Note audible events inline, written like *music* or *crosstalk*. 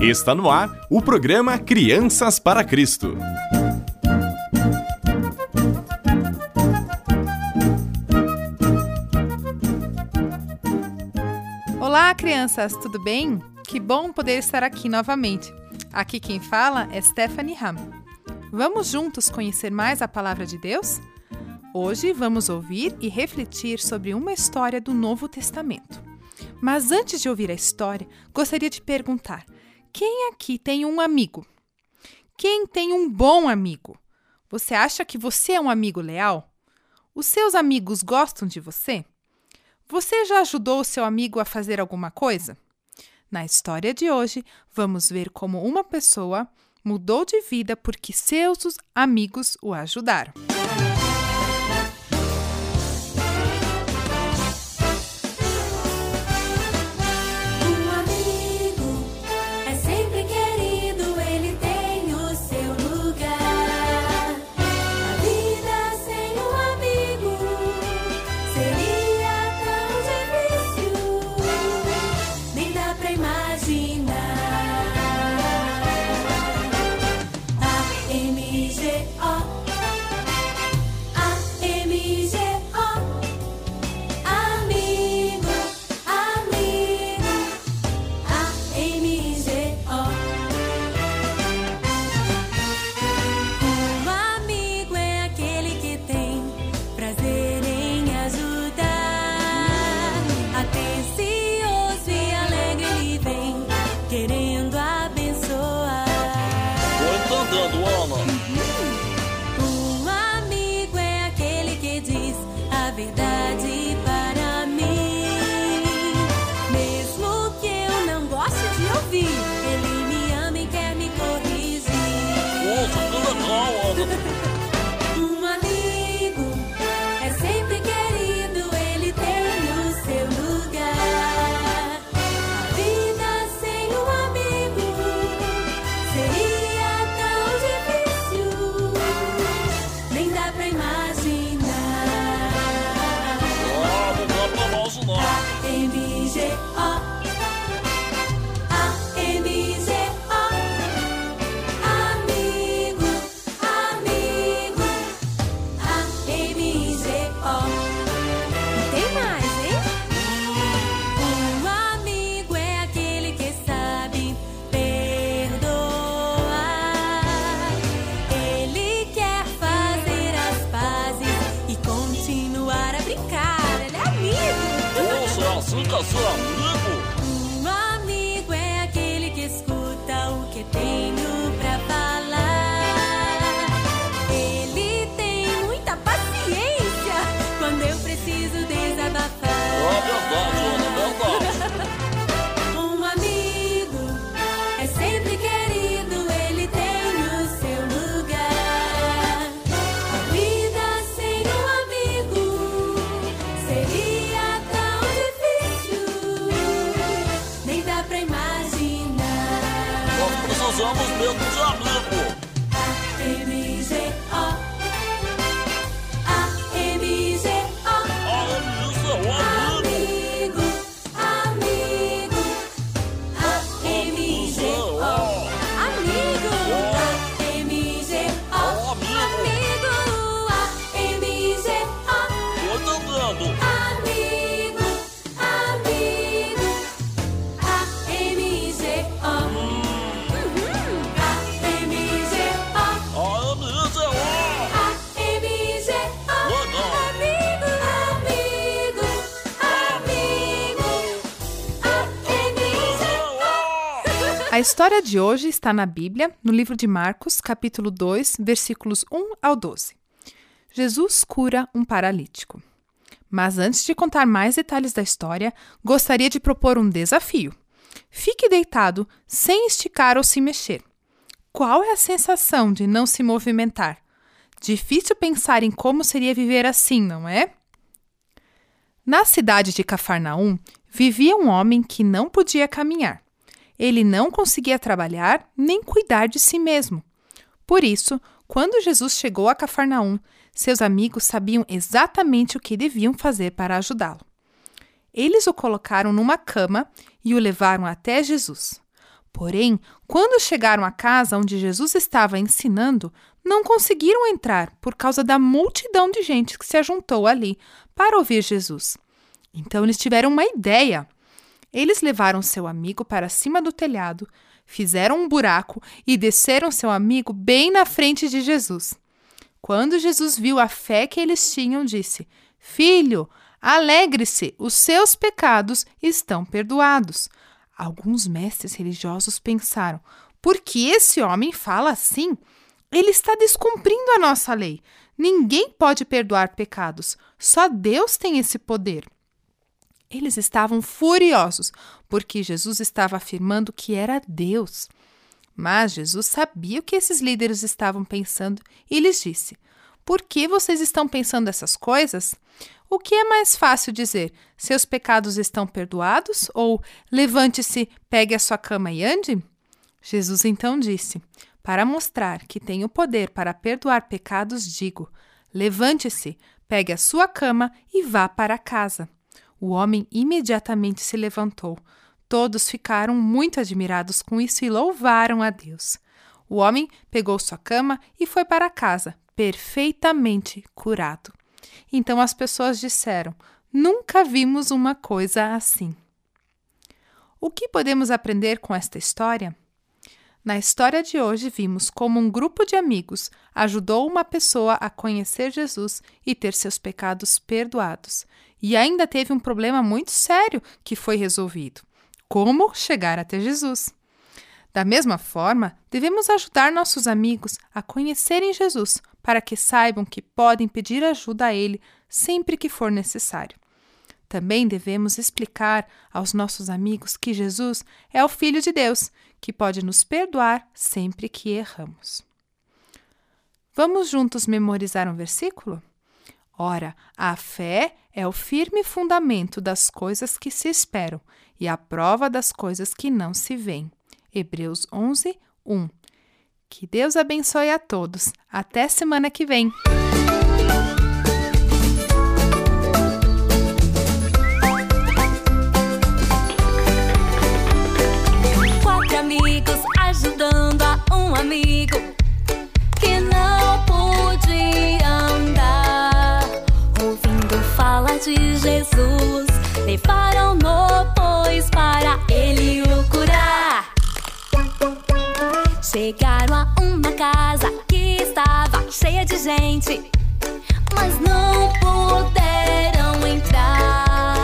Está no ar o programa Crianças para Cristo. Olá, crianças, tudo bem? Que bom poder estar aqui novamente. Aqui quem fala é Stephanie Ham. Vamos juntos conhecer mais a palavra de Deus? Hoje vamos ouvir e refletir sobre uma história do Novo Testamento. Mas antes de ouvir a história, gostaria de perguntar: quem aqui tem um amigo? Quem tem um bom amigo? Você acha que você é um amigo leal? Os seus amigos gostam de você? Você já ajudou o seu amigo a fazer alguma coisa? Na história de hoje, vamos ver como uma pessoa mudou de vida porque seus amigos o ajudaram. Thank *laughs* you. A história de hoje está na Bíblia, no livro de Marcos, capítulo 2, versículos 1 ao 12. Jesus cura um paralítico. Mas antes de contar mais detalhes da história, gostaria de propor um desafio. Fique deitado, sem esticar ou se mexer. Qual é a sensação de não se movimentar? Difícil pensar em como seria viver assim, não é? Na cidade de Cafarnaum vivia um homem que não podia caminhar. Ele não conseguia trabalhar nem cuidar de si mesmo. Por isso, quando Jesus chegou a Cafarnaum, seus amigos sabiam exatamente o que deviam fazer para ajudá-lo. Eles o colocaram numa cama e o levaram até Jesus. Porém, quando chegaram à casa onde Jesus estava ensinando, não conseguiram entrar por causa da multidão de gente que se ajuntou ali para ouvir Jesus. Então eles tiveram uma ideia. Eles levaram seu amigo para cima do telhado, fizeram um buraco e desceram seu amigo bem na frente de Jesus. Quando Jesus viu a fé que eles tinham, disse: Filho, alegre-se, os seus pecados estão perdoados. Alguns mestres religiosos pensaram: por que esse homem fala assim? Ele está descumprindo a nossa lei. Ninguém pode perdoar pecados, só Deus tem esse poder. Eles estavam furiosos porque Jesus estava afirmando que era Deus. Mas Jesus sabia o que esses líderes estavam pensando e lhes disse: Por que vocês estão pensando essas coisas? O que é mais fácil dizer? Seus pecados estão perdoados? Ou levante-se, pegue a sua cama e ande? Jesus então disse: Para mostrar que tenho poder para perdoar pecados, digo: Levante-se, pegue a sua cama e vá para casa. O homem imediatamente se levantou. Todos ficaram muito admirados com isso e louvaram a Deus. O homem pegou sua cama e foi para casa, perfeitamente curado. Então as pessoas disseram: Nunca vimos uma coisa assim. O que podemos aprender com esta história? Na história de hoje, vimos como um grupo de amigos ajudou uma pessoa a conhecer Jesus e ter seus pecados perdoados. E ainda teve um problema muito sério que foi resolvido: como chegar até Jesus. Da mesma forma, devemos ajudar nossos amigos a conhecerem Jesus, para que saibam que podem pedir ajuda a Ele sempre que for necessário. Também devemos explicar aos nossos amigos que Jesus é o Filho de Deus, que pode nos perdoar sempre que erramos. Vamos juntos memorizar um versículo? Ora, a fé é o firme fundamento das coisas que se esperam e a prova das coisas que não se veem. Hebreus 11, 1. Que Deus abençoe a todos. Até semana que vem. Chegaram a uma casa que estava cheia de gente, mas não puderam entrar.